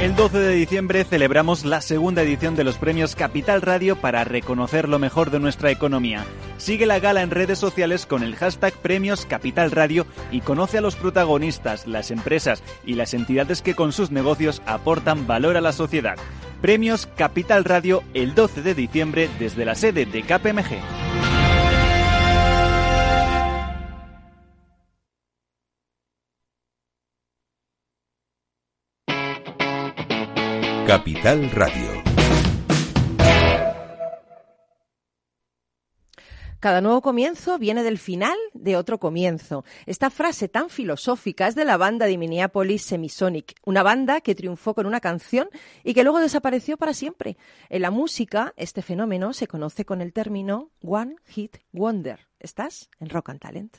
El 12 de diciembre celebramos la segunda edición de los premios Capital Radio para reconocer lo mejor de nuestra economía. Sigue la gala en redes sociales con el hashtag Premios Capital Radio y conoce a los protagonistas, las empresas y las entidades que con sus negocios aportan valor a la sociedad. Premios Capital Radio el 12 de diciembre desde la sede de KPMG. Capital Radio. Cada nuevo comienzo viene del final de otro comienzo. Esta frase tan filosófica es de la banda de Minneapolis Semisonic, una banda que triunfó con una canción y que luego desapareció para siempre. En la música, este fenómeno se conoce con el término One Hit Wonder. ¿Estás en Rock and Talent?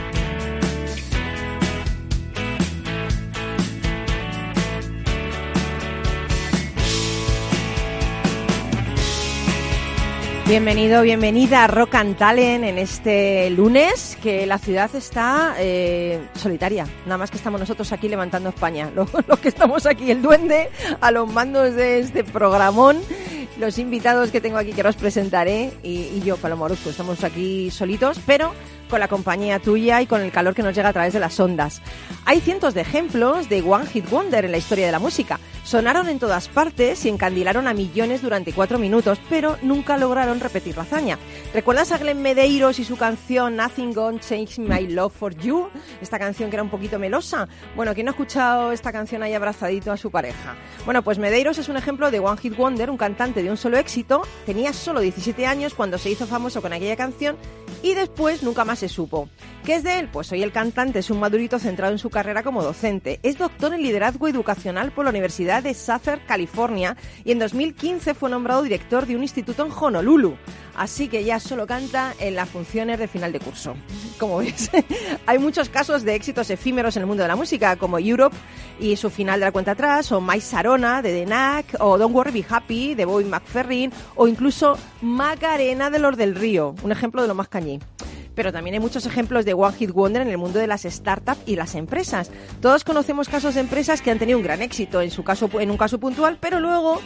Bienvenido, bienvenida a Rock and Talent en este lunes, que la ciudad está eh, solitaria. Nada más que estamos nosotros aquí levantando España. Los, que estamos aquí, el duende, a los mandos de este programón los invitados que tengo aquí que os presentaré y, y yo, Paloma Orozco, estamos aquí solitos, pero con la compañía tuya y con el calor que nos llega a través de las ondas. Hay cientos de ejemplos de One Hit Wonder en la historia de la música. Sonaron en todas partes y encandilaron a millones durante cuatro minutos, pero nunca lograron repetir la hazaña. ¿Recuerdas a Glenn Medeiros y su canción Nothing Gonna Change My Love for You? Esta canción que era un poquito melosa. Bueno, ¿quién no ha escuchado esta canción ahí abrazadito a su pareja? Bueno, pues Medeiros es un ejemplo de One Hit Wonder, un cantante de un solo éxito. Tenía solo 17 años cuando se hizo famoso con aquella canción y después nunca más se supo. ¿Qué es de él? Pues hoy el cantante es un madurito centrado en su carrera como docente. Es doctor en liderazgo educacional por la Universidad de Southern California y en 2015 fue nombrado director de un instituto en Honolulu. Así que ya solo canta en las funciones de final de curso. Como ves, hay muchos casos de éxitos efímeros en el mundo de la música, como Europe y su final de la cuenta atrás, o My Sarona de The o Don't Worry Be Happy de Boy McFerrin, o incluso Macarena de los del Río, un ejemplo de lo más cañí pero también hay muchos ejemplos de One Hit Wonder en el mundo de las startups y las empresas. Todos conocemos casos de empresas que han tenido un gran éxito en su caso en un caso puntual, pero luego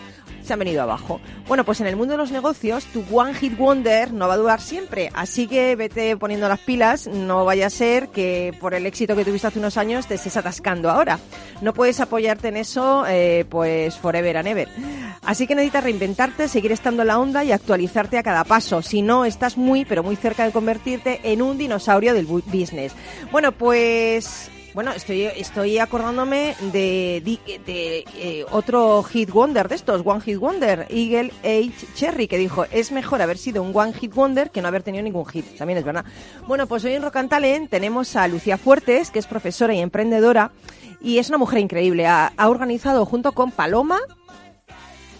se han venido abajo. Bueno, pues en el mundo de los negocios, tu One Hit Wonder no va a durar siempre, así que vete poniendo las pilas, no vaya a ser que por el éxito que tuviste hace unos años te estés atascando ahora. No puedes apoyarte en eso, eh, pues forever and ever. Así que necesitas reinventarte, seguir estando en la onda y actualizarte a cada paso. Si no, estás muy, pero muy cerca de convertirte en un dinosaurio del business. Bueno, pues bueno, estoy, estoy acordándome de, de, de eh, otro hit wonder de estos, One Hit Wonder, Eagle H. Cherry, que dijo, es mejor haber sido un One Hit Wonder que no haber tenido ningún hit. También es verdad. Bueno, pues hoy en Rock and tenemos a Lucía Fuertes, que es profesora y emprendedora, y es una mujer increíble. Ha, ha organizado junto con Paloma,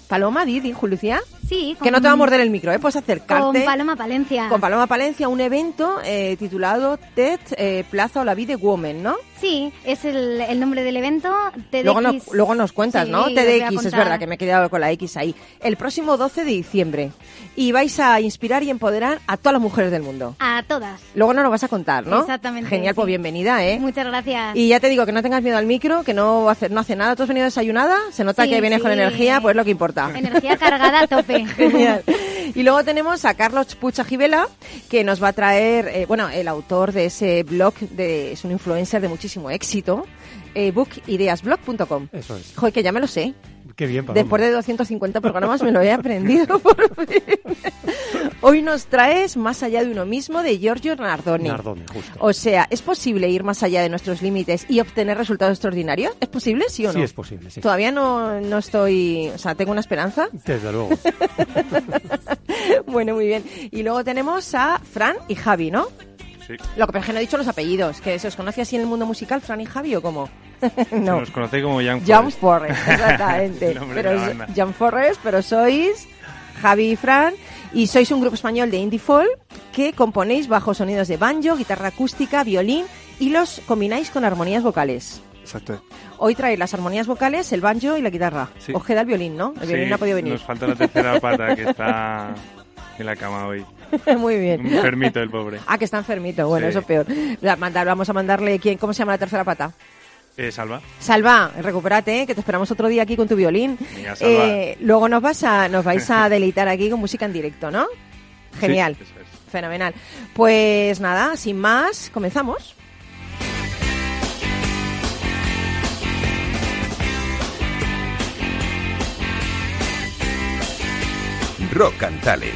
Paloma, di, di, Lucía. Sí, Que no te va a morder el micro, ¿eh? Puedes acercarte. Con Paloma Palencia. Con Paloma Palencia, un evento eh, titulado TED eh, Plaza o la Vida Woman, ¿no? Sí, es el, el nombre del evento. TEDx. Luego, no- luego nos cuentas, Sí, ¿no? TEDx, es verdad que me he quedado con la X ahí. El próximo 12 de diciembre. Y vais a inspirar y empoderar a todas las mujeres del mundo. A todas. Luego nos lo vas a contar, ¿no? Exactamente, Genial, sí. pues bienvenida, ¿eh? Muchas gracias. Y ya te digo que no tengas miedo al micro, que no hace, no hace nada. ¿Tú has venido desayunada? Se nota Sí, que vienes con energía, pues es lo que importa. Energía cargada a tope. Genial. Y luego tenemos a Carlos Pucha Gibela, que nos va a traer, eh, bueno, el autor de ese blog, de, es un influencer de muchísimo éxito, eh, bookideasblog.com. Eso es. Joder, que ya me lo sé. Qué bien, Paloma. Después de 250 programas me lo he aprendido por fin. Hoy nos traes Más allá de uno mismo de Giorgio Nardoni. Nardone, justo. O sea, ¿es posible ir más allá de nuestros límites y obtener resultados extraordinarios? ¿Es posible, sí o no? Sí, es posible, sí. Todavía no, no estoy... O sea, tengo una esperanza. Desde luego. bueno, muy bien. Y luego tenemos a Fran y Javi, ¿no? Sí. Lo que es que no he dicho los apellidos, que se os conoce así en el mundo musical, Fran y Javi o cómo? Se no. nos conoce como Young John Forest. Forrest, exactamente. Pero es. John Forrest, pero sois Javi y Fran, y sois un grupo español de indie folk que componéis bajo sonidos de banjo, guitarra acústica, violín y los combináis con armonías vocales. Exacto. Hoy trae las armonías vocales, el banjo y la guitarra. Sí. Os queda el violín, ¿no? El violín Sí, no ha podido venir. Nos falta la tercera pata que está en la cama hoy. Muy bien. Un enfermito el pobre. Ah, que está enfermito. Bueno, Sí. eso es peor. La- mandar- vamos a mandarle quién, ¿cómo se llama la tercera pata? Eh, Salva. Salva, recupérate, ¿eh? que te esperamos otro día aquí con tu violín. Venga, Salva. Eh, luego nos vas a, nos vais a deleitar aquí con música en directo, ¿no? Genial, Sí, eso es. fenomenal. Pues nada, sin más, comenzamos. Rock and Talent,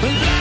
But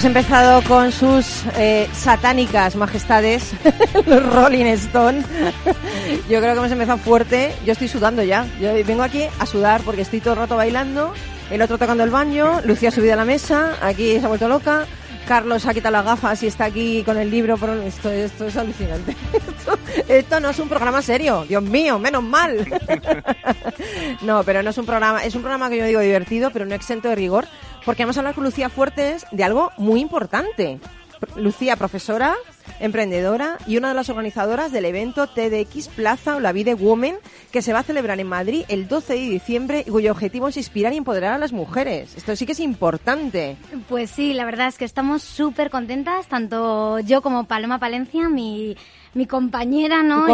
hemos empezado con sus eh, satánicas majestades, los Rolling Stone. Yo creo que hemos empezado fuerte. Yo estoy sudando ya. Yo vengo aquí a sudar porque estoy todo el rato bailando. El otro tocando el baño. Lucía ha subido a la mesa. Aquí se ha vuelto loca. Carlos ha quitado las gafas y está aquí con el libro. Por... Esto, esto es alucinante. Esto, esto no es un programa serio. Dios mío, menos mal. no, pero no es un programa. Es un programa que yo digo divertido, pero no exento de rigor. Porque vamos a hablar con Lucía Fuertes de algo muy importante. Lucía, profesora, emprendedora y una de las organizadoras del evento TDX Plaza o la Vida Women que se va a celebrar en Madrid el 12 de diciembre y cuyo objetivo es inspirar y empoderar a las mujeres. Esto sí que es importante. Pues sí, la verdad es que estamos súper contentas, tanto yo como Paloma Palencia, mi, mi compañera, ¿no?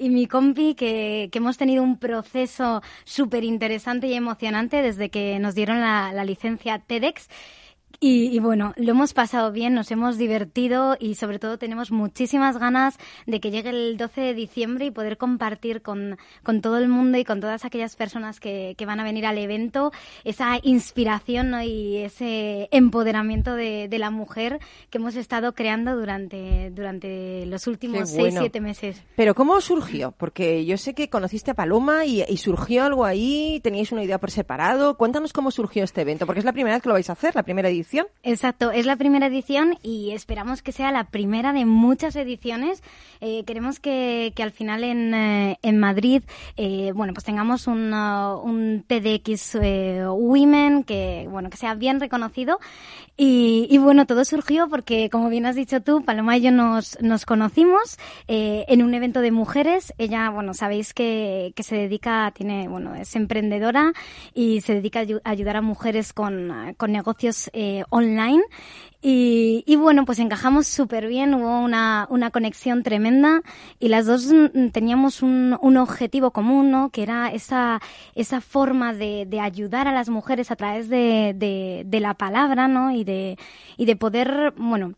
Y mi compi, que, que hemos tenido un proceso súper interesante y emocionante desde que nos dieron la, la licencia TEDx. Y, y bueno, lo hemos pasado bien, nos hemos divertido y sobre todo tenemos muchísimas ganas de que llegue el 12 de diciembre y poder compartir con, con todo el mundo y con todas aquellas personas que, que van a venir al evento esa inspiración ¿no? y ese empoderamiento de, de la mujer que hemos estado creando durante, durante los últimos Qué bueno. 6-7 meses. Pero ¿cómo surgió? Porque yo sé que conociste a Paloma y, y surgió algo ahí, teníais una idea por separado. Cuéntanos cómo surgió este evento, porque es la primera vez que lo vais a hacer, la primera edición. Exacto, es la primera edición y esperamos que sea la primera de muchas ediciones. Eh, queremos que, que al final en, eh, en Madrid, eh, bueno, pues tengamos un, uh, un TDX Women que, bueno, que sea bien reconocido. Y, y bueno, todo surgió porque, como bien has dicho tú, Paloma y yo nos, nos conocimos eh, en un evento de mujeres. Ella, bueno, sabéis que, se dedica, tiene, bueno, es emprendedora y se dedica a ayu- a ayudar a mujeres con, con negocios eh, online. Y, y bueno, pues encajamos súper bien, hubo una, una conexión tremenda y las dos mm, teníamos un, un objetivo común, ¿no? Que era esa, esa forma de, de ayudar a las mujeres a través de, de, de la palabra, ¿no? Y de, y de poder, bueno,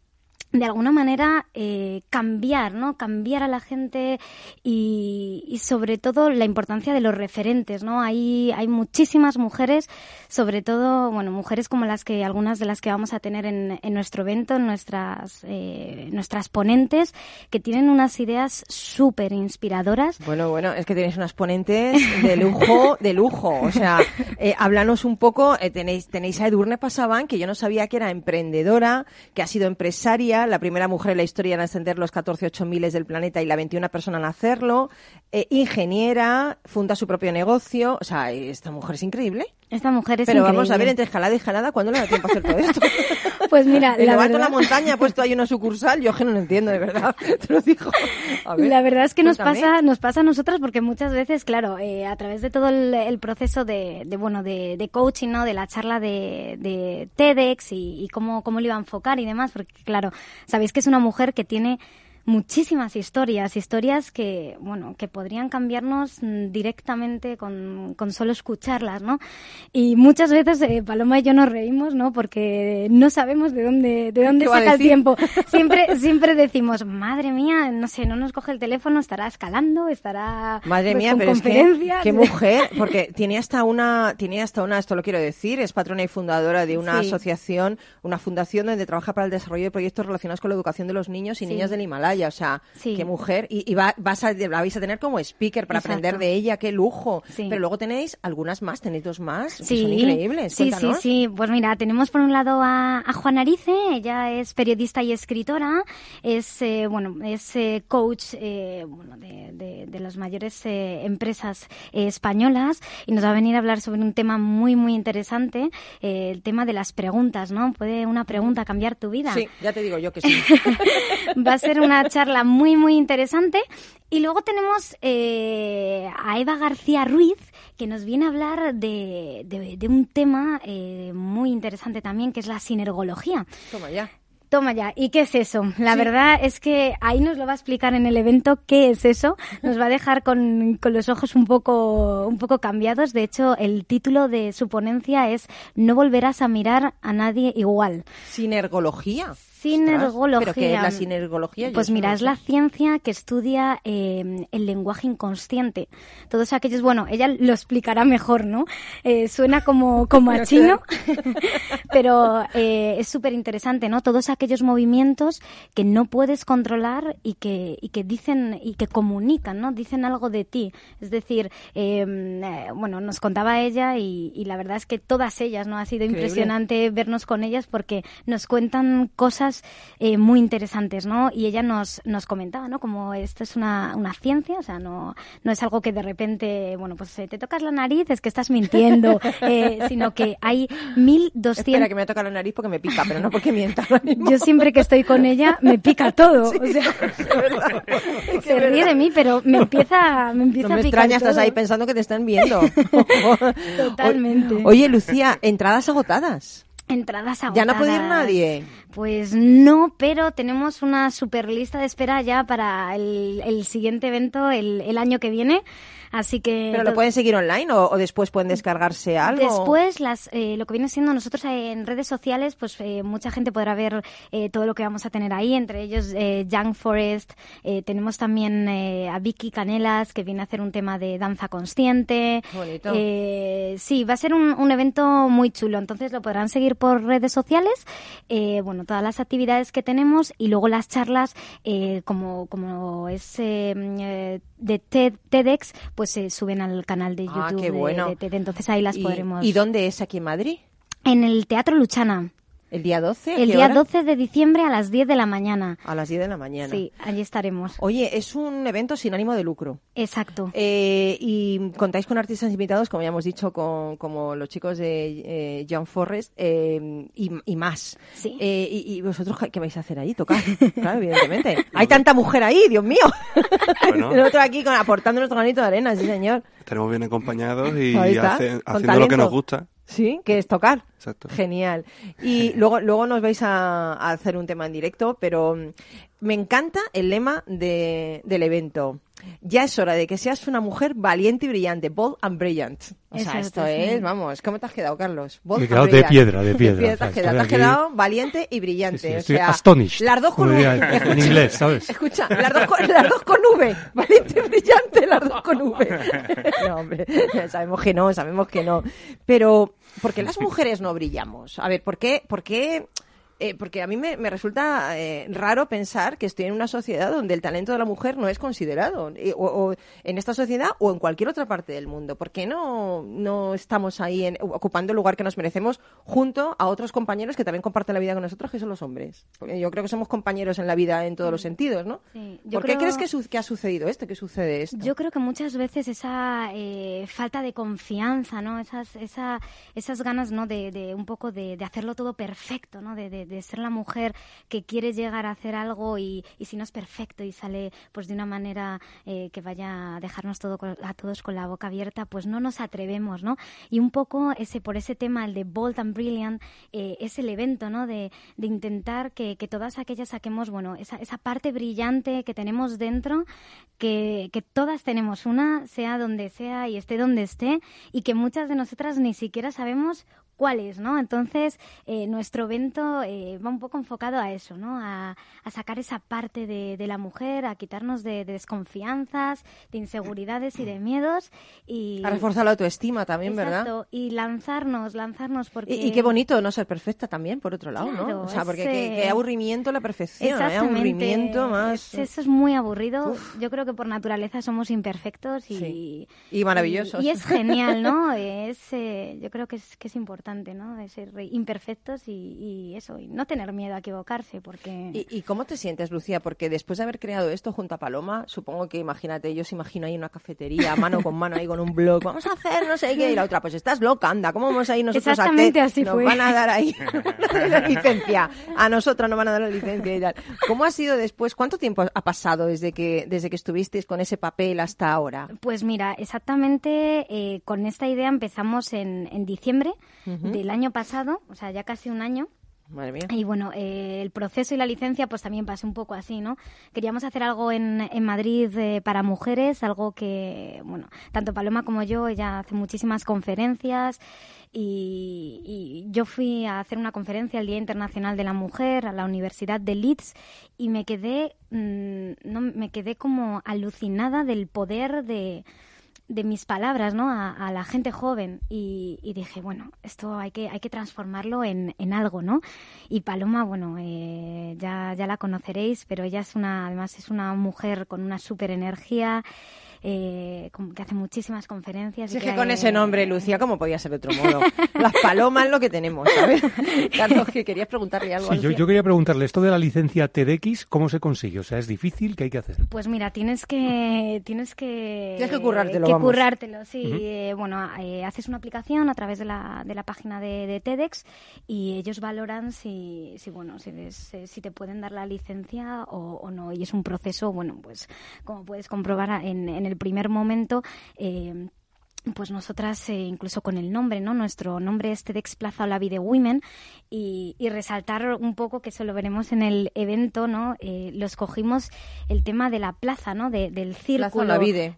de alguna manera eh, cambiar, ¿no? Cambiar a la gente y, sobre todo la importancia de los referentes, ¿no? Hay, hay muchísimas mujeres, sobre todo, bueno, mujeres como las que, algunas de las que vamos a tener en, en nuestro evento, nuestras, eh, nuestras ponentes, que tienen unas ideas súper inspiradoras. Bueno, bueno, es que tenéis unas ponentes de lujo, de lujo. O sea, eh, háblanos un poco, eh, tenéis, tenéis a Edurne Pasaban, que yo no sabía que era emprendedora, que ha sido empresaria, la primera mujer en la historia en ascender los 14 8 miles del planeta y la 21 persona en hacerlo, eh, ingeniera, funda su propio negocio. O sea, esta mujer es increíble. Esta mujer es Pero vamos a ver, entre jalada y jalada, ¿cuándo le da tiempo a hacer todo esto? Pues mira, la verdad- la montaña, ha puesto ahí una sucursal, yo que no lo entiendo, de verdad. Te lo digo. A ver, La verdad es que nos pasa, nos pasa a nosotras porque muchas veces, claro, eh, a través de todo el, el proceso de, de, bueno, de, de coaching, ¿no? De la charla de, de TEDx y, y cómo, cómo lo iba a enfocar y demás, porque claro, sabéis que es una mujer que tiene muchísimas historias, historias que, bueno, que podrían cambiarnos mm, directamente con, con solo escucharlas, ¿no? Y muchas veces eh, Paloma y yo nos reímos, ¿no? Porque no sabemos de dónde, de dónde ¿Qué va a saca el tiempo. Siempre, siempre decimos, madre mía, no sé, no nos coge el teléfono, estará escalando, estará Madre pues, mía, con pero es que, conferencias. qué mujer, porque tiene hasta una, tiene hasta una, esto lo quiero decir, es patrona y fundadora de una Sí. asociación, una fundación donde trabaja para el desarrollo de proyectos relacionados con la educación de los niños y Sí. niñas del Himalaya, o sea, Sí. qué mujer, y, y va- vas a, la vais a tener como speaker para Exacto. aprender de ella, qué lujo, Sí. pero luego tenéis algunas más, tenéis dos más, que Sí, son increíbles, Sí, sí, cuéntanos. sí. Pues mira, tenemos por un lado a, a Juan Arice, ella es periodista y escritora, es eh, bueno, es eh, coach eh, bueno, de, de- de las mayores eh, empresas eh, españolas y nos va a venir a hablar sobre un tema muy muy interesante, eh, el tema de las preguntas, ¿no? Puede una pregunta cambiar tu vida. Sí, ya te digo yo que sí. Va a ser una charla muy, muy interesante. Y luego tenemos eh, a Eva García Ruiz, que nos viene a hablar de, de- de un tema eh, muy interesante también, que es la sinergología. Toma ya. Toma ya, ¿y qué es eso? La verdad es que ahí nos lo va a explicar en el evento qué es eso. Nos va a dejar con, con los ojos un poco, un poco cambiados. De hecho, el título de su ponencia es No volverás a mirar a nadie igual. Sinergología. Sinergología. ¿Pero qué es la sinergología? Pues mira, no es la ciencia que estudia eh, el lenguaje inconsciente. Todos aquellos, bueno, ella lo explicará mejor, ¿no? Eh, suena como, como a chino, pero eh, es súper interesante, ¿no? Todos aquellos movimientos que no puedes controlar y que, y que dicen y que comunican, ¿no? Dicen algo de ti. Es decir, eh, eh, bueno, nos contaba ella y, y la verdad es que todas ellas, ¿no? Ha sido Increíble. impresionante vernos con ellas porque nos cuentan cosas eh, muy interesantes, ¿no? Y ella nos, nos comentaba, ¿no? Como esto es una, una ciencia, o sea, no, no es algo que de repente, bueno, pues eh, te tocas la nariz, es que estás mintiendo, eh, sino que hay 1200... Espera, que me toca la nariz porque me pica, pero no porque mienta. Yo siempre que estoy con ella me pica todo. o sea, Es se ríe de mí, pero me empieza, me empieza No me a picar extraña, estás todo. ahí pensando que te están viendo. Totalmente. Oye, Lucía, entradas agotadas. Entradas agotadas. Ya no puede ir nadie. Pues no, pero tenemos una super lista de espera ya para el, el siguiente evento el, el año que viene. Así que. ¿Pero lo pueden seguir online o, o después pueden descargarse algo? Después, las, eh, lo que viene siendo nosotros en redes sociales, pues eh, mucha gente podrá ver eh, todo lo que vamos a tener ahí, entre ellos eh, Young Forest, eh, tenemos también eh, a Vicky Canelas, que viene a hacer un tema de danza consciente. Bonito. Sí, va a ser un, un evento muy chulo, entonces lo podrán seguir por redes sociales, eh, bueno, todas las actividades que tenemos y luego las charlas, eh, como, como es eh, eh, de TED- TEDx, pues se suben al canal de YouTube Ah, qué de- bueno. de TED, entonces ahí las ¿Y, podremos... ¿Y dónde es aquí en Madrid? En el Teatro Luchana, ¿El día 12? ¿A el qué día hora? 12 de diciembre a las 10 de la mañana. A las 10 de la mañana. Sí, allí estaremos. Oye, es un evento sin ánimo de lucro. Exacto. Eh, y contáis con artistas invitados, como ya hemos dicho, con, como los chicos de eh, John Forrest eh, y, y más. Sí. Eh, y, y vosotros qué vais a hacer ahí? Tocar, claro, evidentemente. Hay tanta mujer ahí, Dios mío. Bueno. Nosotros aquí con, aportando nuestro granito de arena, sí señor. Estaremos bien acompañados y hace- haciendo lo que nos gusta. Sí, que es tocar. Exacto. Genial. Y luego, luego nos vais a, a hacer un tema en directo, pero mm, me encanta el lema de- del evento. Ya es hora de que seas una mujer valiente y brillante, bold and brilliant. O sea, Exacto, esto sí. es, vamos, ¿cómo te has quedado, Carlos? Bold Me he and quedado de piedra, de piedra, te o sea, has quedado, te has estoy aquí- quedado valiente y brillante. Sí, sí, o estoy sea, astonished, Las dos con V. en Escucha, inglés, ¿sabes? Escucha, las dos, con, las dos con V. Valiente y brillante, las dos con V. No, hombre, sabemos que no, sabemos que no. Pero, ¿por qué las mujeres no brillamos? A ver, ¿por qué? ¿Por qué? Eh, porque a mí me, me resulta eh, raro pensar que estoy en una sociedad donde el talento de la mujer no es considerado, eh, o, o en esta sociedad o en cualquier otra parte del mundo. ¿Por qué no, no estamos ahí en- ocupando el lugar que nos merecemos junto a otros compañeros que también comparten la vida con nosotros, que son los hombres? Porque yo creo que somos compañeros en la vida en todos los sentidos, ¿no? Sí, yo ¿Por qué crees que, su- que ha sucedido esto? ¿Qué sucede esto? Yo creo que muchas veces esa eh, falta de confianza, ¿no? Esas, esa, esas ganas, ¿no? De, de un poco de, de hacerlo todo perfecto, ¿no? De, de- de ser la mujer que quiere llegar a hacer algo y, y si no es perfecto y sale pues de una manera eh, que vaya a dejarnos todo a todos con la boca abierta, pues no nos atrevemos, ¿no? Y un poco ese por ese tema, el de Bold and Brilliant, eh, es el evento, ¿no? De, de intentar que, que todas aquellas saquemos, bueno, esa, esa parte brillante que tenemos dentro, que, que todas tenemos una, sea donde sea y esté donde esté, y que muchas de nosotras ni siquiera sabemos cuál es, ¿no? Entonces, eh, nuestro evento eh, va un poco enfocado a eso, ¿no? A, a sacar esa parte de, de la mujer, a quitarnos de, de desconfianzas, de inseguridades y de miedos. Y, A reforzar la autoestima también, ¿verdad? Exacto, y lanzarnos, lanzarnos porque... Y, y qué bonito no ser perfecta también, por otro lado, Claro, ¿no? O sea, porque ese- qué, qué aburrimiento la perfección, ¿eh? Aburrimiento más... Es- eso es muy aburrido. Yo creo que por naturaleza somos imperfectos y, Sí. Y maravillosos. Y, y es genial, ¿no? Es, eh, yo creo que es, que es importante, ¿no? De ser imperfectos y, y eso, y no tener miedo a equivocarse, porque... ¿Y, y cómo te sientes, Lucía? Porque después de haber creado esto junto a Paloma, supongo que, imagínate, yo os imagino ahí en una cafetería, mano con mano, ahí con un blog, vamos a hacer no sé qué, y la otra, pues estás loca, anda, ¿cómo vamos a ir nosotros a Exactamente TED? así Nos fue. van a dar ahí la licencia, a nosotros nos van a dar la licencia y tal. ¿Cómo ha sido después? ¿Cuánto tiempo ha pasado desde que, desde que estuvisteis con ese papel hasta ahora? Pues mira, exactamente eh, con esta idea empezamos en, en diciembre del año pasado, o sea, ya casi un año. Madre mía. Y bueno, eh, el proceso y la licencia pues también pasó un poco así, ¿no? Queríamos hacer algo en, en Madrid eh, para mujeres, algo que, bueno, tanto Paloma como yo, ella hace muchísimas conferencias y, y yo fui a hacer una conferencia el Día Internacional de la Mujer a la Universidad de Leeds y me quedé, mm, no, me quedé como alucinada del poder de de mis palabras ¿no? a, la gente joven y, y dije, bueno, esto hay que, hay que transformarlo en, en algo, ¿no? Y Paloma, bueno, eh, ya, ya la conoceréis, pero ella es una, además es una mujer con una súper energía, eh, que hace muchísimas conferencias. Si y es que con ese nombre, Lucía, ¿cómo podía ser de otro modo? Las palomas lo que tenemos, ¿sabes? Carlos, que querías preguntarle algo Sí, yo, Lucía. yo quería preguntarle, esto de la licencia TEDx, ¿cómo se consigue? O sea, ¿es difícil? ¿Qué hay que hacer? Pues mira, tienes que tienes que Tienes que currártelo, que vamos. currártelo, sí. Eh, bueno, eh, haces una aplicación a través de la, de la página de, de TEDx y ellos valoran si, si bueno si, les- eh, si te pueden dar la licencia o, o no y es un proceso bueno pues como puedes comprobar en, en el primer momento eh, pues nosotras, eh, incluso con el nombre, ¿no? Nuestro nombre es TEDx Plaza Olavi de Women y, y resaltar un poco, que eso lo veremos en el evento, ¿no? Eh, lo escogimos el tema de la plaza, ¿no? De- del círculo.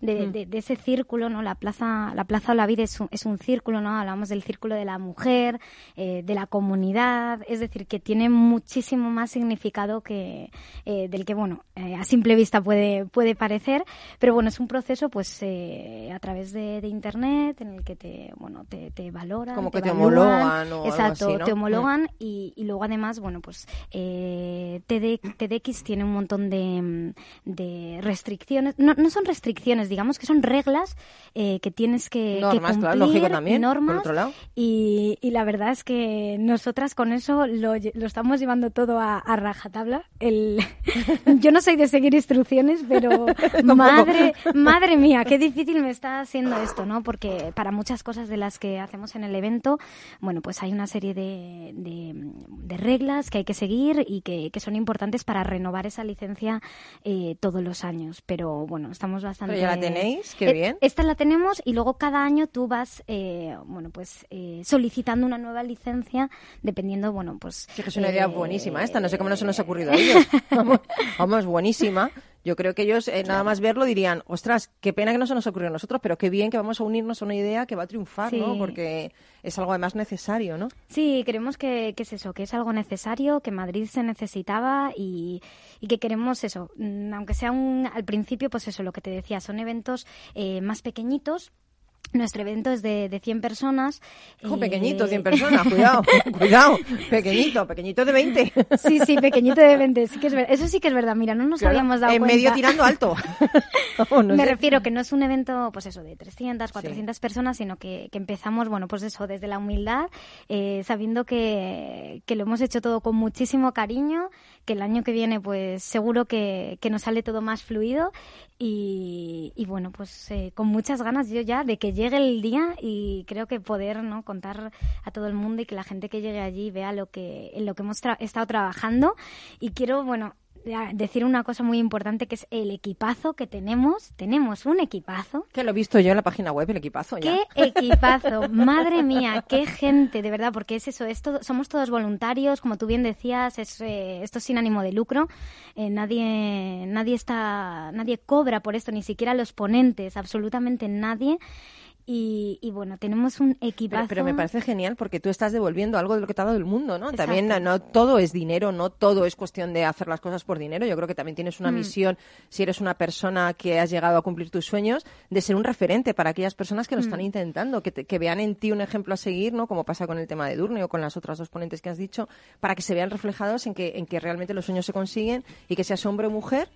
De, Mm. de- de ese círculo, ¿no? La plaza, la plaza Olavide es un, es un círculo, ¿no? Hablamos del círculo de la mujer, eh, de la comunidad, es decir, que tiene muchísimo más significado que eh, del que, bueno, a simple vista puede, puede parecer, pero bueno, es un proceso, pues, a través de, de internet en el que te, bueno, te, te valoran, Como que te homologan o algo Exacto, así, ¿no? te homologan y, y luego además, bueno, pues eh, TD TEDx tiene un montón de, mm, de restricciones, no, no son restricciones, digamos que son reglas eh, que tienes que, que Normas, cumplir, claro, lógico también, por normas, otro lado. y, y la verdad es que nosotras con eso lo, lo estamos llevando todo a, a rajatabla. El, yo no soy de seguir instrucciones, pero madre, madre mía, qué difícil me está haciendo esto, ¿no? Porque para muchas cosas de las que hacemos en el evento, bueno, pues hay una serie de, de- de reglas que hay que seguir y que, que son importantes para renovar esa licencia eh, todos los años. Pero bueno, estamos bastante. Pero ya la tenéis, qué Eh, bien. Esta la tenemos y luego cada año tú vas, eh, bueno, pues eh, solicitando una nueva licencia dependiendo, bueno, pues. Sí, que es una idea eh, buenísima esta, no sé cómo no se nos ha ocurrido a ellos. Vamos, vamos, buenísima. Yo creo que ellos, eh, nada más verlo, dirían, ostras, qué pena que no se nos ocurrió a nosotros, pero qué bien que vamos a unirnos a una idea que va a triunfar, ¿no? Porque es algo además necesario, ¿no? Sí, creemos que, que es eso, que es algo necesario, que Madrid se necesitaba y, y que queremos eso, mm, aunque sea un, al principio, pues eso, lo que te decía, son eventos eh, más pequeñitos. Nuestro evento es de, de 100 personas. Ojo, eh, pequeñito, 100 personas, cuidado, cuidado, pequeñito, pequeñito de 20. Sí, sí, pequeñito de 20, sí que es verdad. Eso sí que es verdad, mira, no nos Claro, habíamos dado en cuenta. medio tirando alto. No Me sé. refiero que no es un evento, pues eso, de 300, 400 personas, sino que, que empezamos, bueno, pues eso, desde la humildad, eh, sabiendo que, que lo hemos hecho todo con muchísimo cariño, que el año que viene, pues seguro que, que nos sale todo más fluido y, y bueno, pues eh, con muchas ganas yo ya de que llegue el día y creo que poder, ¿no?, contar a todo el mundo y que la gente que llegue allí vea lo que, en lo que hemos tra- estado trabajando y quiero, bueno, decir una cosa muy importante que es el equipazo que tenemos. Tenemos un equipazo. Que lo he visto yo en la página web, el equipazo ya. ¡Qué equipazo! Madre mía, qué gente, de verdad, porque es eso, es todo- somos todos voluntarios, como tú bien decías, es, eh, esto es sin ánimo de lucro, eh, nadie, nadie está, nadie cobra por esto, ni siquiera los ponentes, absolutamente nadie. Y, y bueno, tenemos un equipazo. Pero, pero me parece genial porque tú estás devolviendo algo de lo que te ha dado el mundo, ¿no? Exacto. También no todo es dinero, no todo es cuestión de hacer las cosas por dinero. Yo creo que también tienes una Mm. misión, si eres una persona que has llegado a cumplir tus sueños, de ser un referente para aquellas personas que lo Mm. están intentando, que, te- que vean en ti un ejemplo a seguir, ¿no? Como pasa con el tema de Durne o con las otras dos ponentes que has dicho, para que se vean reflejados en que, en que realmente los sueños se consiguen y que seas hombre o mujer,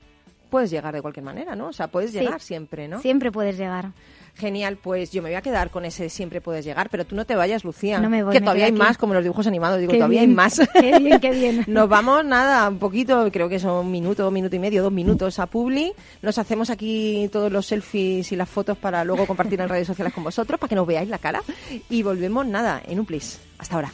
puedes llegar de cualquier manera, ¿no? O sea, puedes Sí. llegar siempre, ¿no? Siempre puedes llegar. Genial, pues yo me voy a quedar con ese siempre puedes llegar, pero tú no te vayas, Lucía. No me voy, que me todavía hay aquí. más, como los dibujos animados, digo, Qué todavía bien, hay más. qué bien, qué bien. Nos vamos, nada, un poquito, creo que son un minuto, un minuto y medio, dos minutos a Publi. Nos hacemos aquí todos los selfies y las fotos para luego compartir en redes sociales con vosotros, para que nos veáis la cara. Y volvemos, nada, en un plis. Hasta ahora.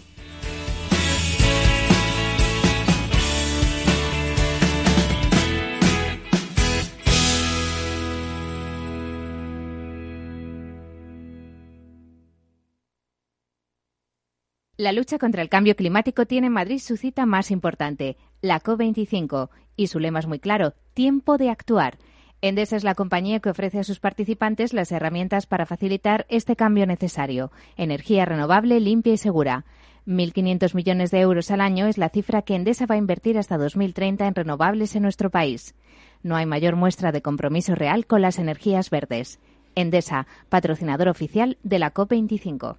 La lucha contra el cambio climático tiene en Madrid su cita más importante, la COP25, y su lema es muy claro, tiempo de actuar. Endesa es la compañía que ofrece a sus participantes las herramientas para facilitar este cambio necesario, energía renovable, limpia y segura. 1.500 millones de euros al año es la cifra que Endesa va a invertir hasta 2030 en renovables en nuestro país. No hay mayor muestra de compromiso real con las energías verdes. Endesa, patrocinador oficial de la COP25.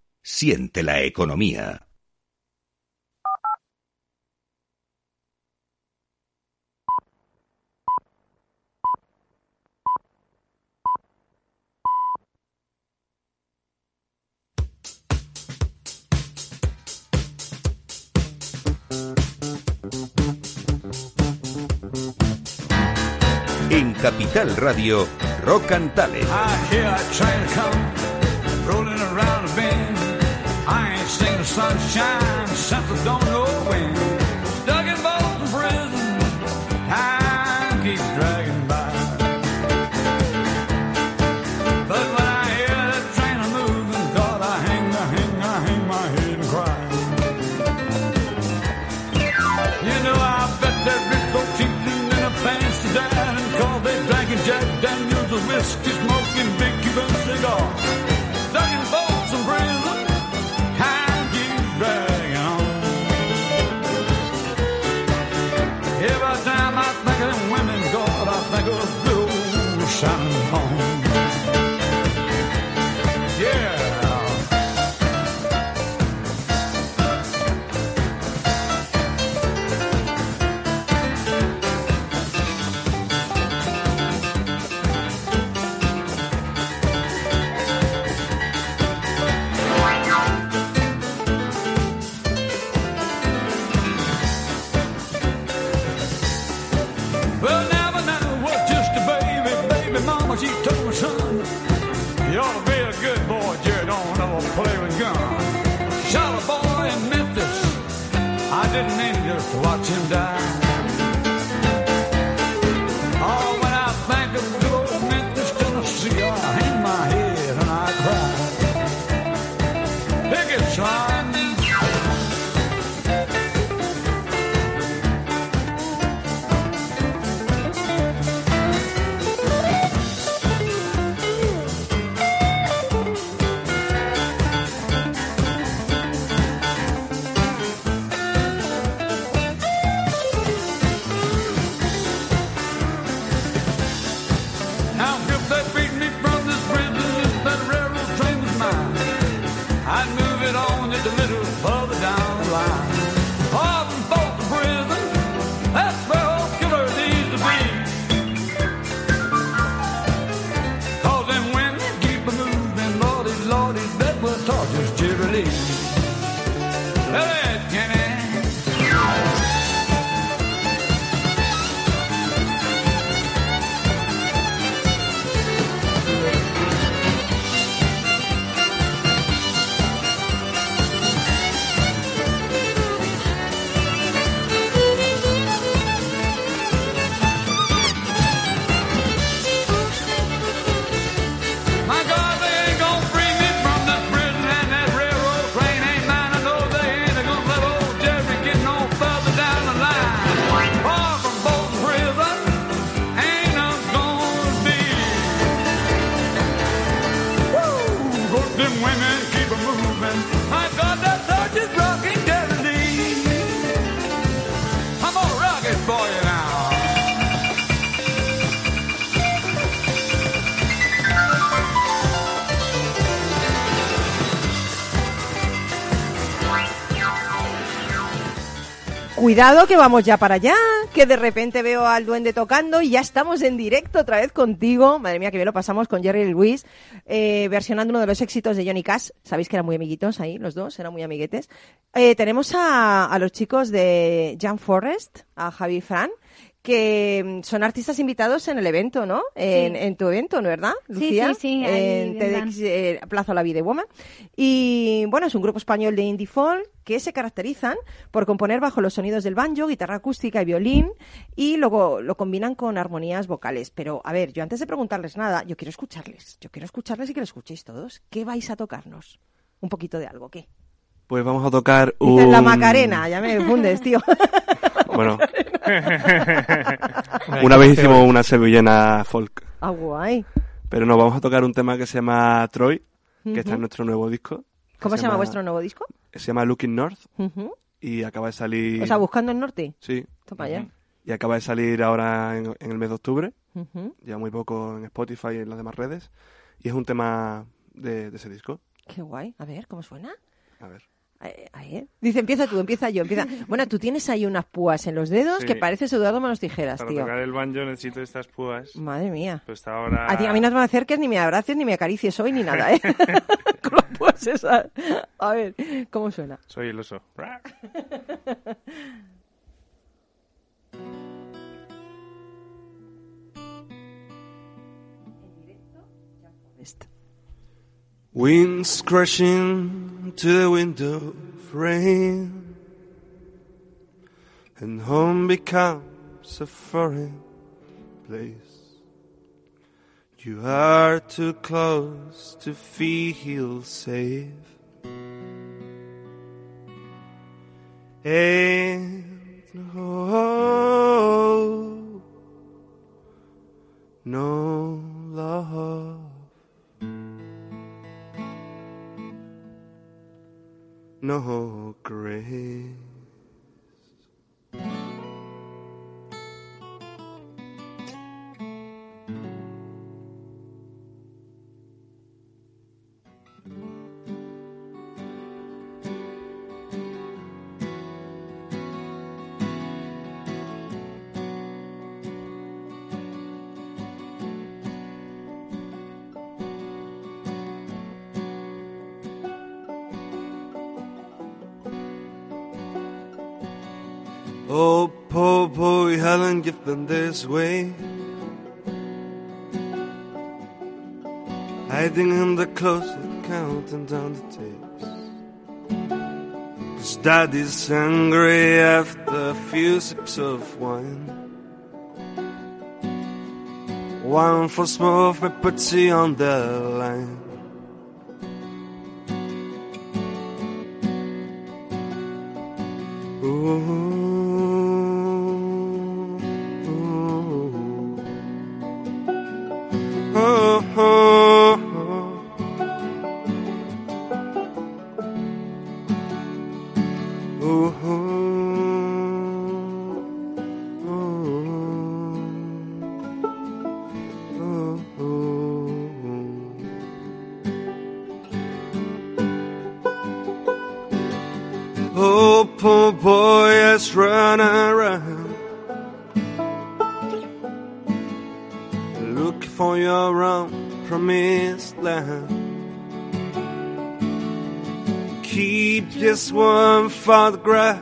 Siente la economía. En Capital Radio, Rock and. Sunshine since I don't know when. Stuck in Bolton prison, time keeps dragging by. But when I hear that train a moving, God, I hang, I hang, I hang my head and cry. You know, I bet that rich so cheaply in a fancy dining car. They drinking Jack Daniels, whiskey, smoking big Cuban cigar. ocean win. Cuidado que vamos ya para allá, que de repente veo al duende tocando y ya estamos en directo otra vez contigo. Madre mía, que bien lo pasamos con Jerry Lewis, eh, versionando uno de los éxitos de Johnny Cash. Sabéis que eran muy amiguitos ahí, los dos, eran muy amiguetes. Eh, tenemos a, a los chicos de Jan Forrest, a Javi Fran, que mm, son artistas invitados en el evento, ¿no? En, en tu evento, ¿no verdad, Sí, Lucía? sí, sí, ahí En. TEDx eh, Plaza La Vida y Woman. Y bueno, es un grupo español de indie folk que se caracterizan por componer bajo los sonidos del banjo, guitarra acústica y violín y luego lo combinan con armonías vocales. Pero a ver, yo antes de preguntarles nada, yo quiero escucharles. Yo quiero escucharles y que lo escuchéis todos. ¿Qué vais a tocarnos? Un poquito de algo, ¿qué? Pues vamos a tocar Dices un... la Macarena, ya me fundes, tío. Bueno, una vez hicimos una sevillana folk. Ah, guay. Pero no, vamos a tocar un tema que se llama Troy, que está en nuestro nuevo disco. ¿Cómo se llama vuestro nuevo disco? Se llama Looking North y acaba de salir... O sea, buscando el norte. Sí. Toma ya. Y acaba de salir ahora en, en el mes de octubre. Ya muy poco en Spotify y en las demás redes. Y es un tema de, de ese disco. Qué guay. A ver, ¿cómo suena? A ver. Eh. Dice, empieza tú, empieza yo, empieza. Bueno, tú tienes ahí unas púas en los dedos Sí. que pareces Eduardo Manos Tijeras, Para tío. tocar el banjo necesito estas púas. Madre mía. Pues ahora... A ti a mí no te me acerques, ni me abraces, ni me acaricies hoy, ni nada, ¿eh? Con las púas esas. A ver, ¿cómo suena? Soy el oso. Winds crashing to the window frame, and home becomes a foreign place. You are too close to feel safe. And no, no love. No grace. Oh, poor boy, Helen, you've been this way. Hiding in the closet, counting down the tapes. Cause daddy's angry after a few sips of wine. One for smoke, but puts you on the one photograph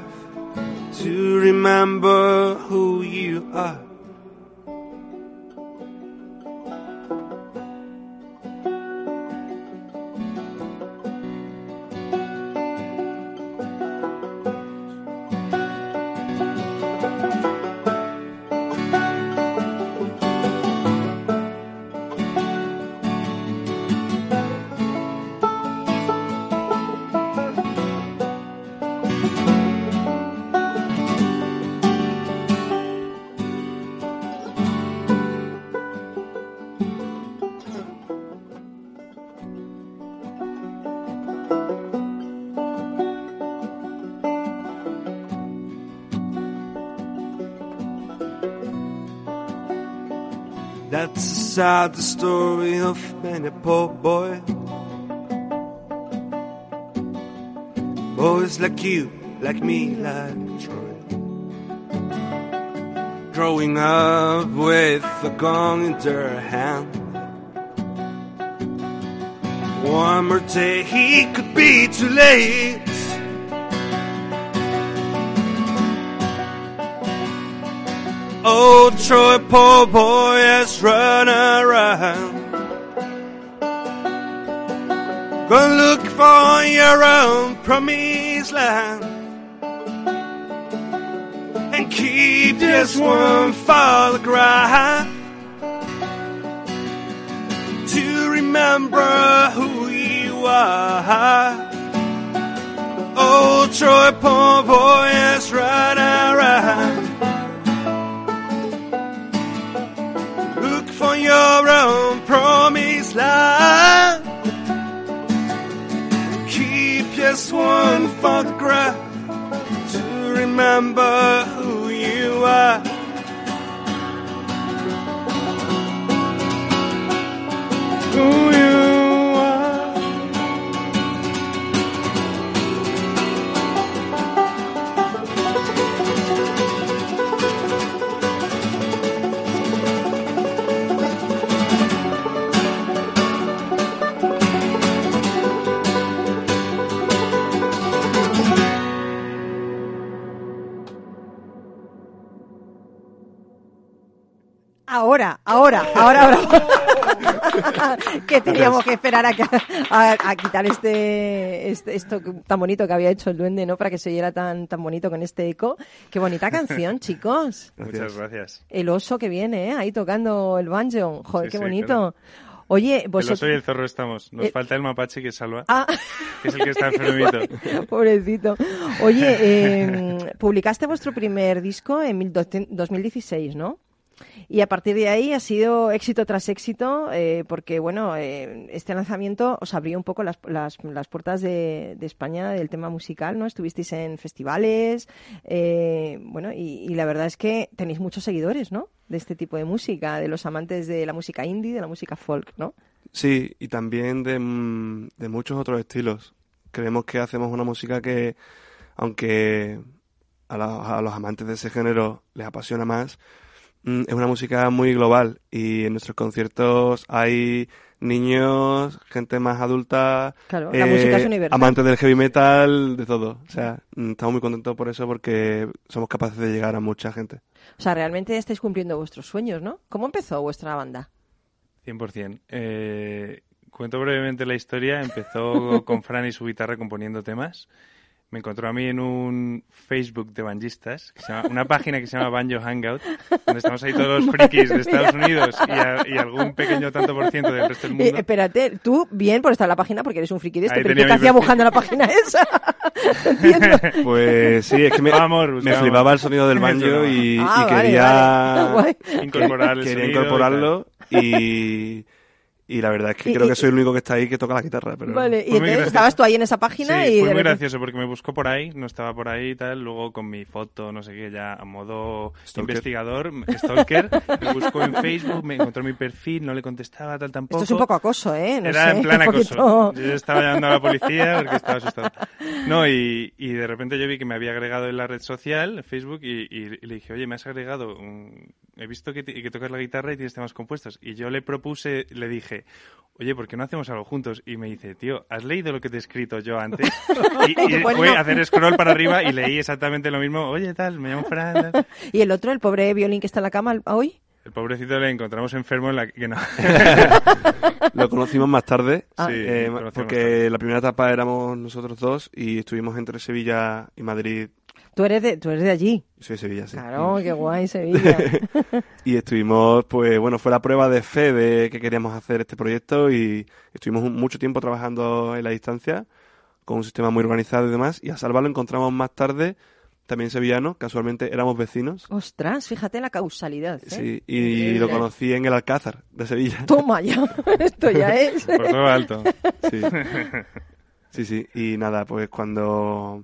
To remember who you are That's the story of many poor boy. Boys like you, like me, like Troy. Growing up with a gun in their hand. One more day, he could be too late. Oh, Troy, poor boy, has run around. Go look for your own promised land. And keep this one photograph to remember who you are. Oh, Troy, poor boy, remember Ahora, ahora, ahora, ahora. que teníamos que esperar a, que- a- a quitar este, este- esto tan bonito que había hecho el duende, ¿no? Para que se oyera tan, tan bonito con este eco. Qué bonita canción, chicos. Muchas gracias. El oso que viene, ¿eh? Ahí tocando el banjo. Joder, Sí, qué sí, bonito. claro. Oye, El vosotros... oso y el zorro estamos. Nos Eh, falta el mapache que salva. Ah. Que es el que está enfermito. Pobrecito. Oye, eh, publicaste vuestro primer disco en mil doce- 2016, ¿no? Y a partir de ahí ha sido éxito tras éxito, eh, porque bueno, eh, este lanzamiento os abrió un poco las, las, las puertas de, de España del tema musical, ¿no? Estuvisteis en festivales, eh, bueno, y, y la verdad es que tenéis muchos seguidores, ¿no? De este tipo de música, de los amantes de la música indie, de la música folk, ¿no? Sí, y también de, mm, de muchos otros estilos. Creemos que hacemos una música que, aunque a, los amantes de ese género les apasiona más, es una música muy global y en nuestros conciertos hay niños, gente más adulta, eh, Claro, la música es universal. amantes del heavy metal, de todo. O sea, mm, estamos muy contentos por eso porque somos capaces de llegar a mucha gente. O sea, realmente estáis cumpliendo vuestros sueños, ¿no? ¿Cómo empezó vuestra banda? 100%. Eh, cuento brevemente la historia. Empezó con Fran y su guitarra componiendo temas. Me encontró a mí en un Facebook de banjistas, que se llama- una página que se llama Banjo Hangout, donde estamos ahí todos los frikis de Estados Unidos y, a- y algún pequeño tanto por ciento del resto del Eh, mundo. espérate, tú bien por estar en la página porque eres un friki de esto, Ahí pero ¿qué te hacía buscando la página esa? Pues sí, es que me, Vamos, me flipaba el sonido del banjo y, y Ah, vale, quería vale. Incorporar el quería sonido y incorporarlo y, y la verdad es que Y- creo y- que soy el único que está ahí que toca la guitarra. Pero... Vale, y Fue muy entonces estabas tú ahí en esa página Sí, y... fue muy repente- gracioso porque me buscó por ahí, no estaba por ahí y tal, luego con mi foto, no sé qué, ya a modo Stalker. investigador, stalker, me buscó en Facebook, me encontró mi perfil, no le contestaba tal tampoco. Esto es un poco acoso, ¿eh? No Era sé, en plan acoso. poquito- Yo estaba llamando a la policía porque estaba asustado. No, y, y de repente yo vi que me había agregado en la red social, en Facebook, y, y- y le dije, oye, me has agregado, un- he visto que, que tocas la guitarra y tienes temas compuestos. Y yo le propuse, le dije, oye, ¿por qué no hacemos algo juntos? Y me dice, tío, ¿has leído lo que te he escrito yo antes? Y, y Pues fue a hacer scroll para arriba y leí exactamente lo mismo. Oye, tal, me llamo Fran. tal. ¿Y el otro, el pobre violín que está en la cama hoy? El pobrecito le encontramos enfermo en la que no. Lo conocimos más tarde, Ah. Sí, eh, lo conocimos porque la primera etapa éramos nosotros dos y estuvimos entre Sevilla y Madrid. Tú eres de, tú eres de allí. Soy de Sevilla, sí. Claro, qué guay, Sevilla. y estuvimos, pues bueno, fue la prueba de fe de que queríamos hacer este proyecto y estuvimos mucho tiempo trabajando en la distancia con un sistema muy organizado y demás. Y a Salva lo encontramos más tarde, también sevillano, casualmente éramos vecinos. Ostras, fíjate la causalidad. ¿eh? Sí, y lo conocí en el Alcázar de Sevilla. Toma ya, esto ya es. Por todo alto. Sí. sí, sí. Y nada, pues cuando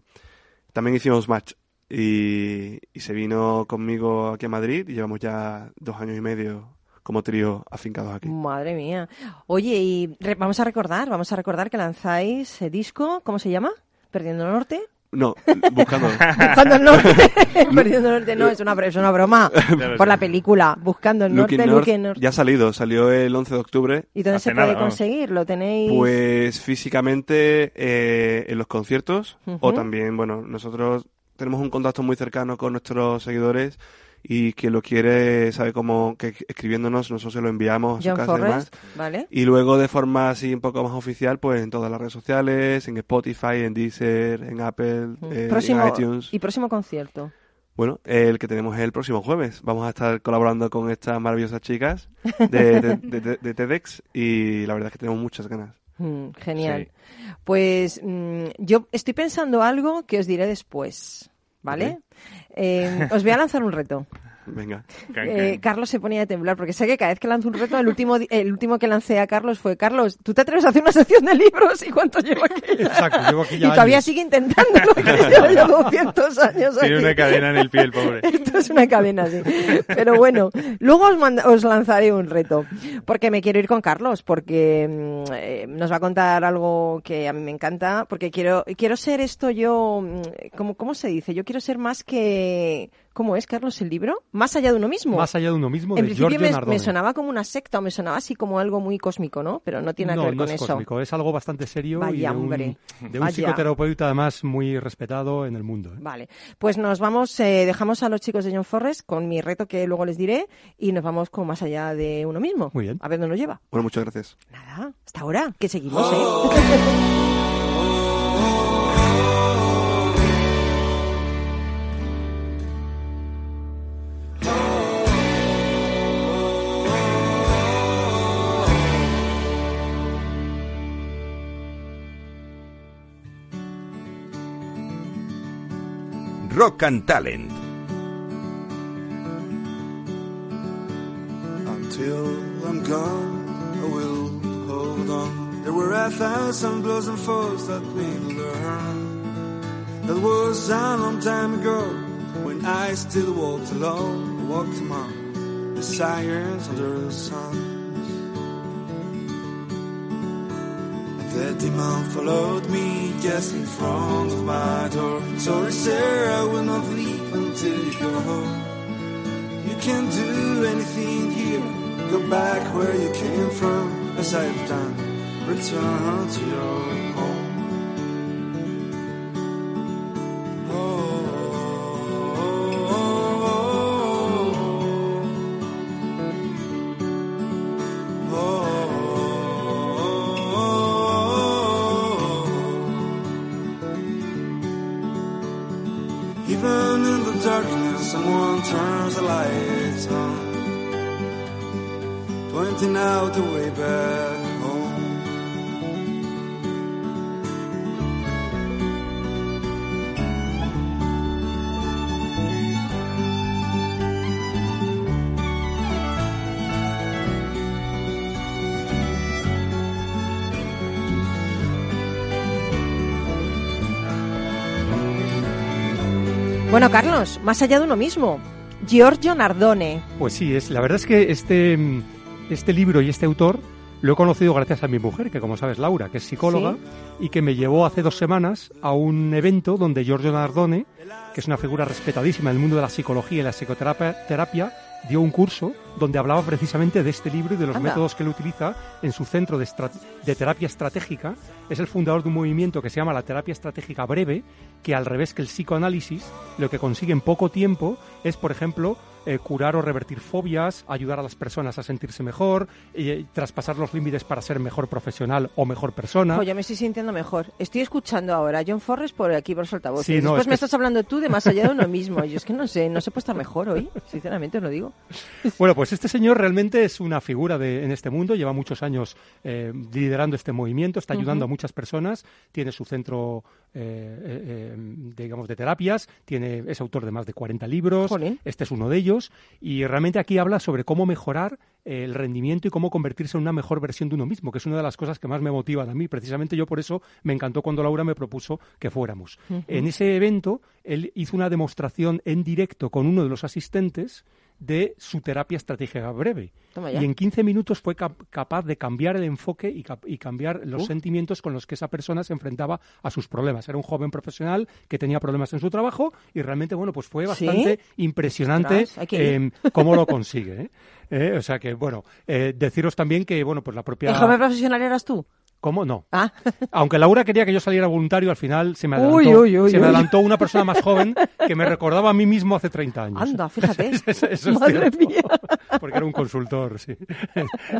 también hicimos match y, y se vino conmigo aquí a Madrid y llevamos ya dos años y medio como trío afincados aquí. Madre mía. Oye, y re- vamos a recordar, vamos a recordar que lanzáis el disco, ¿cómo se llama? Perdiendo el Norte. No, buscando. Buscando el norte. Perdiendo el norte, no, es una, br- es una broma. Por la película. Buscando el Looking norte, North ya ha salido, salió el 11 de octubre. ¿Y dónde se puede conseguir? ¿Lo tenéis? Pues físicamente eh, en los conciertos o también, bueno, nosotros tenemos un contacto muy cercano con nuestros seguidores y quien lo quiere sabe cómo que escribiéndonos nosotros se lo enviamos a su casa y demás. Forrest, ¿vale? Y luego de forma así un poco más oficial, pues en todas las redes sociales, en Spotify, en Deezer, en Apple, eh, próximo, en iTunes. Y próximo concierto. Bueno, el que tenemos es el próximo jueves. Vamos a estar colaborando con estas maravillosas chicas de, de- de- de- de TEDx y la verdad es que tenemos muchas ganas. Mm, genial. Pues mm, yo estoy pensando algo que os diré después, ¿vale? Eh, os voy a lanzar un reto. Venga. Eh, Carlos se ponía a temblar, porque sé que cada vez que lanzo un reto, el último, el último que lancé a Carlos fue, Carlos, ¿tú te atreves a hacer una sección de libros? ¿Y cuánto llevo aquí? Exacto, llevo aquí y ya todavía años. sigue intentándolo, que lleva ya 200 años Tiene aquí. una cadena en el pie el pobre. Esto es una cadena, sí. Pero bueno, luego os, manda- os lanzaré un reto, porque me quiero ir con Carlos, porque mm, eh, nos va a contar algo que a mí me encanta, porque quiero quiero ser esto yo, mm, ¿cómo, ¿cómo se dice? Yo quiero ser más que... ¿Cómo es, Carlos, el libro? Más allá de uno mismo. Más allá de uno mismo, En de principio Giorgio me, Nardone. me sonaba como una secta o me sonaba así como algo muy cósmico, ¿no? Pero no tiene nada no, que ver no con es eso. cósmico, es algo bastante serio y Vaya, de un, hombre. de un psicoterapeuta además muy respetado en el mundo. ¿eh? Vale, pues nos vamos, eh, dejamos a los chicos de John Forrest con mi reto que luego les diré y nos vamos con más allá de uno mismo. Muy bien. A ver dónde nos lleva. Bueno, muchas gracias. Nada, hasta ahora, que seguimos, ¿eh? Rock and Talent. Until I'm gone, I will hold on. There were a thousand blows and falls that made learn. That was a long time ago when I still walked alone, walked among the sirens under the sun. The demon followed me just in front of my door. Sorry, sir, I will not leave until you go home. You can't do anything here. Go back where you came from, as I've done. Return to your home. Pointing out the way back home. Bueno, Carlos, más allá de uno mismo. Giorgio Nardone. Pues sí, es, la verdad es que este, mm, este libro y este autor lo he conocido gracias a mi mujer, que como sabes, Laura, que es psicóloga, y que me llevó hace dos semanas a un evento donde Giorgio Nardone, que es una figura respetadísima en el mundo de la psicología y la psicoterapia, terapia, dio un curso donde hablaba precisamente de este libro y de los Anda. métodos que él utiliza en su centro de, de terapia estratégica. Es el fundador de un movimiento que se llama la terapia estratégica breve, que al revés que el psicoanálisis, lo que consigue en poco tiempo es, por ejemplo, eh, curar o revertir fobias, ayudar a las personas a sentirse mejor, eh, traspasar los límites para ser mejor profesional o mejor persona. Jo, ya me estoy sintiendo mejor. Estoy escuchando ahora a John Forrest por aquí, por los altavoces. Sí, no, Después es me estás hablando tú de más allá de uno mismo. Yo es que no sé, no se puede estar mejor hoy. Sinceramente os lo digo. Bueno, pues este señor realmente es una figura de, en este mundo, lleva muchos años eh, liderando este movimiento, está ayudando a muchas personas, tiene su centro, eh, digamos, de terapias, tiene, es autor de más de 40 libros, este es uno de ellos, y realmente aquí habla sobre cómo mejorar eh, el rendimiento y cómo convertirse en una mejor versión de uno mismo, que es una de las cosas que más me motivan a mí. Precisamente yo por eso me encantó cuando Laura me propuso que fuéramos. En ese evento, él hizo una demostración en directo con uno de los asistentes de su terapia estratégica breve. Y en 15 minutos fue cap- capaz de cambiar el enfoque y, cap- y cambiar los Uh. sentimientos con los que esa persona se enfrentaba a sus problemas. Era un joven profesional que tenía problemas en su trabajo y realmente, bueno, pues fue ¿Sí? bastante impresionante em, cómo lo consigue. ¿eh? Eh, o sea que, bueno, eh, deciros también que, bueno, pues la propia... ¿El joven profesional eras tú? ¿Cómo? No. Ah. Aunque Laura quería que yo saliera voluntario, al final se me adelantó, uy, uy, se me adelantó una persona más joven que me recordaba a mí mismo hace 30 años. Anda, fíjate. Eso- eso es Madre mía. Porque era un consultor, sí.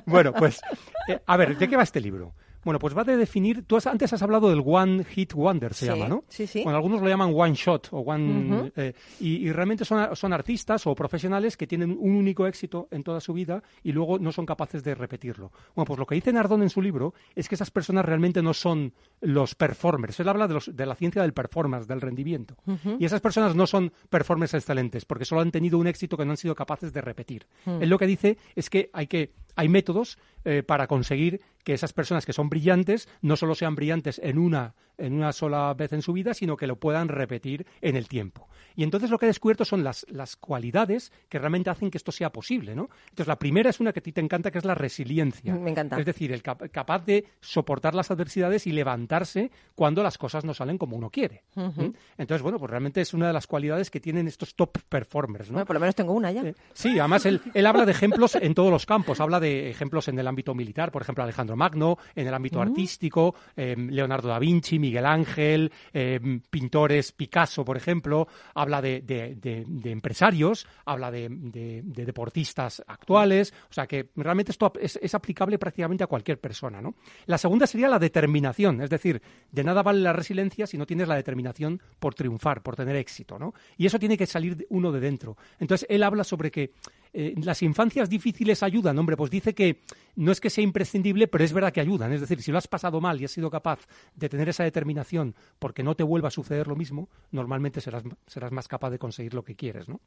bueno, pues, eh, a ver, ¿de qué va este libro? Bueno, pues va de definir. Tú has- antes has hablado del One Hit Wonder, se Sí, llama, ¿no? sí, sí. Bueno, algunos lo llaman One Shot o One. Eh, y, y realmente son, son artistas o profesionales que tienen un único éxito en toda su vida y luego no son capaces de repetirlo. Bueno, pues lo que dice Nardón en su libro es que esas personas realmente no son los performers. Él habla de, los- de la ciencia del performance, del rendimiento. Y esas personas no son performers excelentes porque solo han tenido un éxito que no han sido capaces de repetir. Mm. Él lo que dice es que hay que hay métodos eh, para conseguir que esas personas que son brillantes no solo sean brillantes en una en una sola vez en su vida, sino que lo puedan repetir en el tiempo. Y entonces lo que he descubierto son las, las cualidades que realmente hacen que esto sea posible, ¿no? Entonces la primera es una que a ti te encanta, que es la resiliencia. Me encanta. Es decir, el cap- capaz de soportar las adversidades y levantarse cuando las cosas no salen como uno quiere. ¿Mm? Entonces, bueno, pues realmente es una de las cualidades que tienen estos top performers, ¿no? Bueno, por lo menos tengo una ya. Sí, además él, él habla de ejemplos en todos los campos. Habla de ejemplos en el ámbito militar, por ejemplo, Alejandro Magno, en el ámbito Mm. artístico, eh, Leonardo da Vinci, Miguel Ángel, eh, pintores, Picasso, por ejemplo. Habla de, empresarios, habla de, de- de deportistas actuales. O sea que realmente esto es, es aplicable prácticamente a cualquier persona, ¿no? La segunda sería la determinación, es decir, de nada vale la resiliencia si no tienes la determinación por triunfar, por tener éxito, ¿no? Y eso tiene que salir uno de dentro. Entonces, él habla sobre que eh, las infancias difíciles ayudan. Hombre, pues dice que no es que sea imprescindible, pero es verdad que ayudan. Es decir, si lo has pasado mal y has sido capaz de tener esa determinación porque no te vuelva a suceder lo mismo, normalmente serás, serás más capaz de conseguir lo que quieres, ¿no?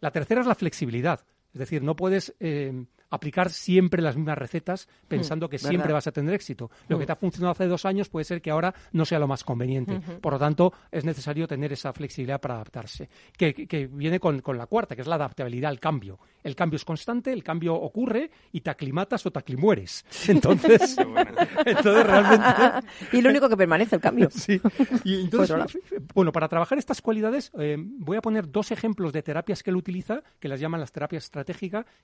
La tercera es la flexibilidad. Es decir, no puedes eh, aplicar siempre las mismas recetas pensando que ¿verdad? siempre vas a tener éxito. Lo que Mm. te ha funcionado hace dos años puede ser que ahora no sea lo más conveniente. Por lo tanto, es necesario tener esa flexibilidad para adaptarse, que, viene con, con la cuarta, que es la adaptabilidad al cambio. El cambio es constante, el cambio ocurre y te aclimatas o te aclimueres. Entonces, entonces realmente... y lo único que permanece el cambio. Sí. Y entonces, bueno, para trabajar estas cualidades, eh, voy a poner dos ejemplos de terapias que él utiliza, que las llaman las terapias estratégicas,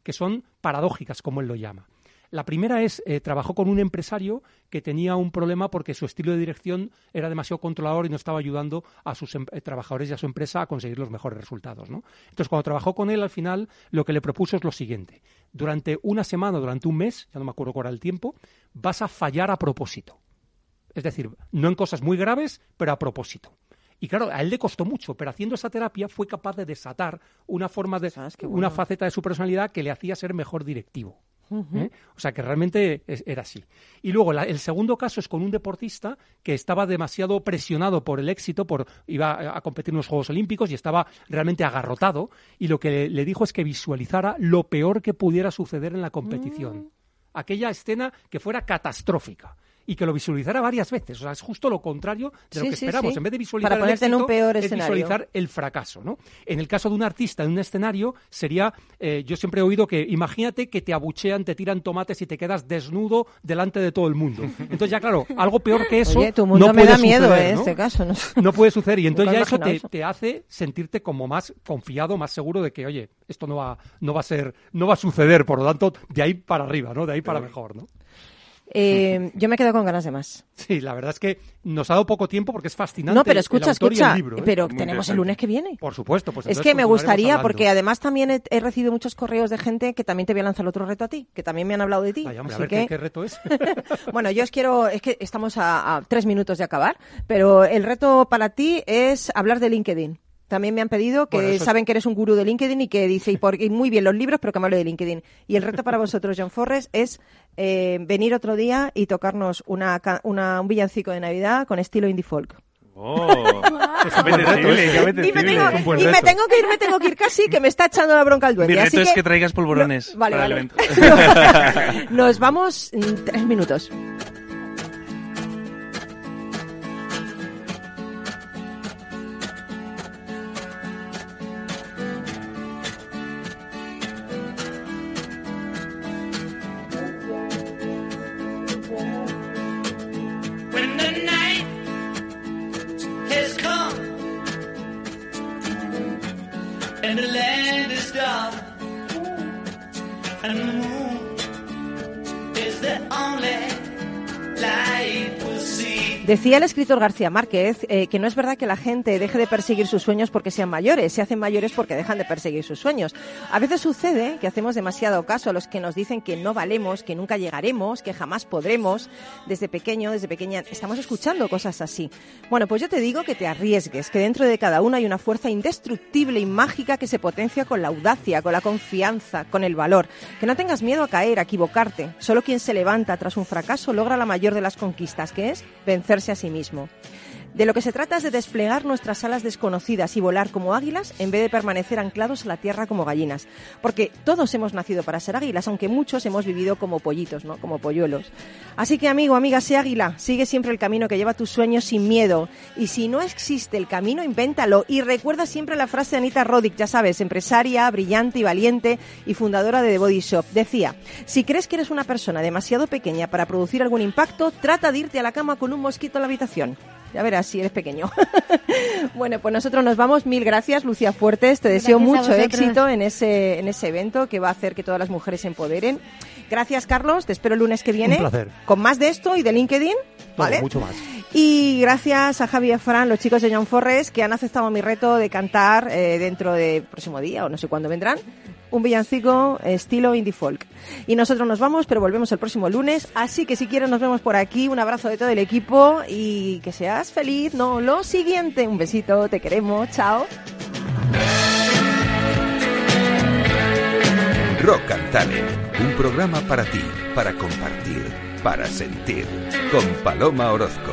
que son paradójicas, como él lo llama. La primera es, eh, trabajó con un empresario que tenía un problema porque su estilo de dirección era demasiado controlador y no estaba ayudando a sus em- eh, trabajadores y a su empresa a conseguir los mejores resultados. ¿no? Entonces, cuando trabajó con él, al final, lo que le propuso es lo siguiente. Durante una semana, durante un mes, ya no me acuerdo cuál era el tiempo, vas a fallar a propósito. Es decir, no en cosas muy graves, pero a propósito. Y claro, a él le costó mucho, pero haciendo esa terapia fue capaz de desatar una forma de una faceta de su personalidad que le hacía ser mejor directivo. ¿eh? O sea que realmente es- era así. Y luego la- el segundo caso es con un deportista que estaba demasiado presionado por el éxito, por iba a, a competir en los Juegos Olímpicos y estaba realmente agarrotado. Y lo que le, le dijo es que visualizara lo peor que pudiera suceder en la competición. Mm. Aquella escena que fuera catastrófica. Y que lo visualizara varias veces. O sea, es justo lo contrario de lo Sí, que esperamos. sí. En vez de visualizar Para el en un peor es escenario. visualizar el fracaso, ¿no? En el caso de un artista en un escenario sería, eh, yo siempre he oído que imagínate que te abuchean, te tiran tomates y te quedas desnudo delante de todo el mundo. Entonces ya claro, algo peor que eso Oye, tu mundo no me puede da miedo, eh, ¿no? este caso. No, No puede suceder y entonces ya eso te, eso. te hace sentirte como más confiado, más seguro de que, oye, esto no va, no va a ser, no va a suceder, por lo tanto, de ahí para arriba, ¿no? De ahí para mejor, ¿no? Eh, yo me quedo con ganas de más. Sí, la verdad es que nos ha dado poco tiempo porque es fascinante. No, pero el escucha, autor y el escucha. libro, ¿eh? Pero tenemos el lunes que viene. Por supuesto, pues es que me gustaría, hablando. porque además también he, he recibido muchos correos de gente que también te voy a lanzar otro reto a ti, que también me han hablado de ti. Ay, hombre, a Así ver que- ¿qué, qué reto es. Bueno, yo os quiero, es que estamos a, a tres minutos de acabar, pero el reto para ti es hablar de LinkedIn. También me han pedido que Bueno, eso es- saben que eres un gurú de LinkedIn y que dice, y, por, y muy bien los libros, pero que me hable de LinkedIn. Y el reto para vosotros, John Forres, es eh, venir otro día y tocarnos una, ca- una- un villancico de Navidad con estilo indie folk. Oh, Y me, apetecible. tengo, y me tengo que ir, me tengo que ir casi, que me está echando la bronca el duende. Mi así reto es que traigas polvorones No, vale, para el vale. evento. Nos vamos en tres minutos. Decía el escritor García Márquez eh, que no es verdad que la gente deje de perseguir sus sueños porque sean mayores, se hacen mayores porque dejan de perseguir sus sueños. A veces sucede que hacemos demasiado caso a los que nos dicen que no valemos, que nunca llegaremos, que jamás podremos. Desde pequeño, desde pequeña, estamos escuchando cosas así. Bueno, pues yo te digo que te arriesgues, que dentro de cada uno hay una fuerza indestructible y mágica que se potencia con la audacia, con la confianza, con el valor. Que no tengas miedo a caer, a equivocarte. Solo quien se levanta tras un fracaso logra la mayor de las conquistas, que es vencer a sí mismo. De lo que se trata es de desplegar nuestras alas desconocidas y volar como águilas en vez de permanecer anclados a la tierra como gallinas. Porque todos hemos nacido para ser águilas, aunque muchos hemos vivido como pollitos, ¿no? Como polluelos. Así que amigo, amiga, sé águila, sigue siempre el camino que lleva tus sueños sin miedo. Y si no existe el camino, invéntalo. Y recuerda siempre la frase de Anita Roddick, ya sabes, empresaria, brillante y valiente y fundadora de The Body Shop. Decía, si crees que eres una persona demasiado pequeña para producir algún impacto, trata de irte a la cama con un mosquito en la habitación. Ya verás si eres pequeño. bueno, pues nosotros nos vamos. Mil gracias, Lucia Fuertes. Te deseo Gracias a mucho éxito en ese, en ese evento que va a hacer que todas las mujeres se empoderen. Gracias, Carlos. Te espero el lunes que viene. Un placer. Con más de esto y de LinkedIn. Todo, ¿Vale? mucho más. Y gracias a Javi y a Fran, los chicos de John Forres, que han aceptado mi reto de cantar eh, dentro del próximo día, o no sé cuándo vendrán, un villancico estilo indie folk. Y nosotros nos vamos, pero volvemos el próximo lunes. Así que si quieres nos vemos por aquí. Un abrazo de todo el equipo y que seas feliz. No, lo siguiente. Un besito, te queremos. Chao. Rock and un programa para ti, para compartir, para sentir, con Paloma Orozco.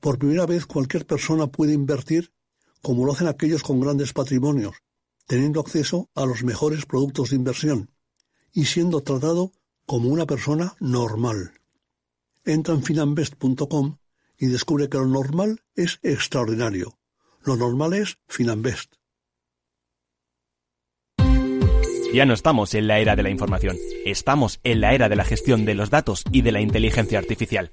Por primera vez cualquier persona puede invertir como lo hacen aquellos con grandes patrimonios, teniendo acceso a los mejores productos de inversión y siendo tratado como una persona normal. Entra en finanbest.com y descubre que lo normal es extraordinario. Lo normal es Finanbest. Ya no estamos en la era de la información, estamos en la era de la gestión de los datos y de la inteligencia artificial.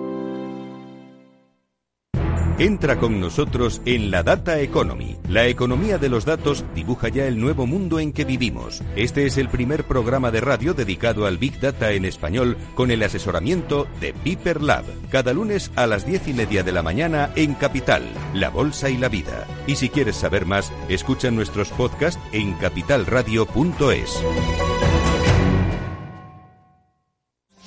Entra con nosotros en la Data Economy. La economía de los datos dibuja ya el nuevo mundo en que vivimos. Este es el primer programa de radio dedicado al Big Data en español con el asesoramiento de Piper Lab. Cada lunes a las diez y media de la mañana en Capital, La Bolsa y la Vida. Y si quieres saber más, escucha nuestros podcasts en capitalradio.es.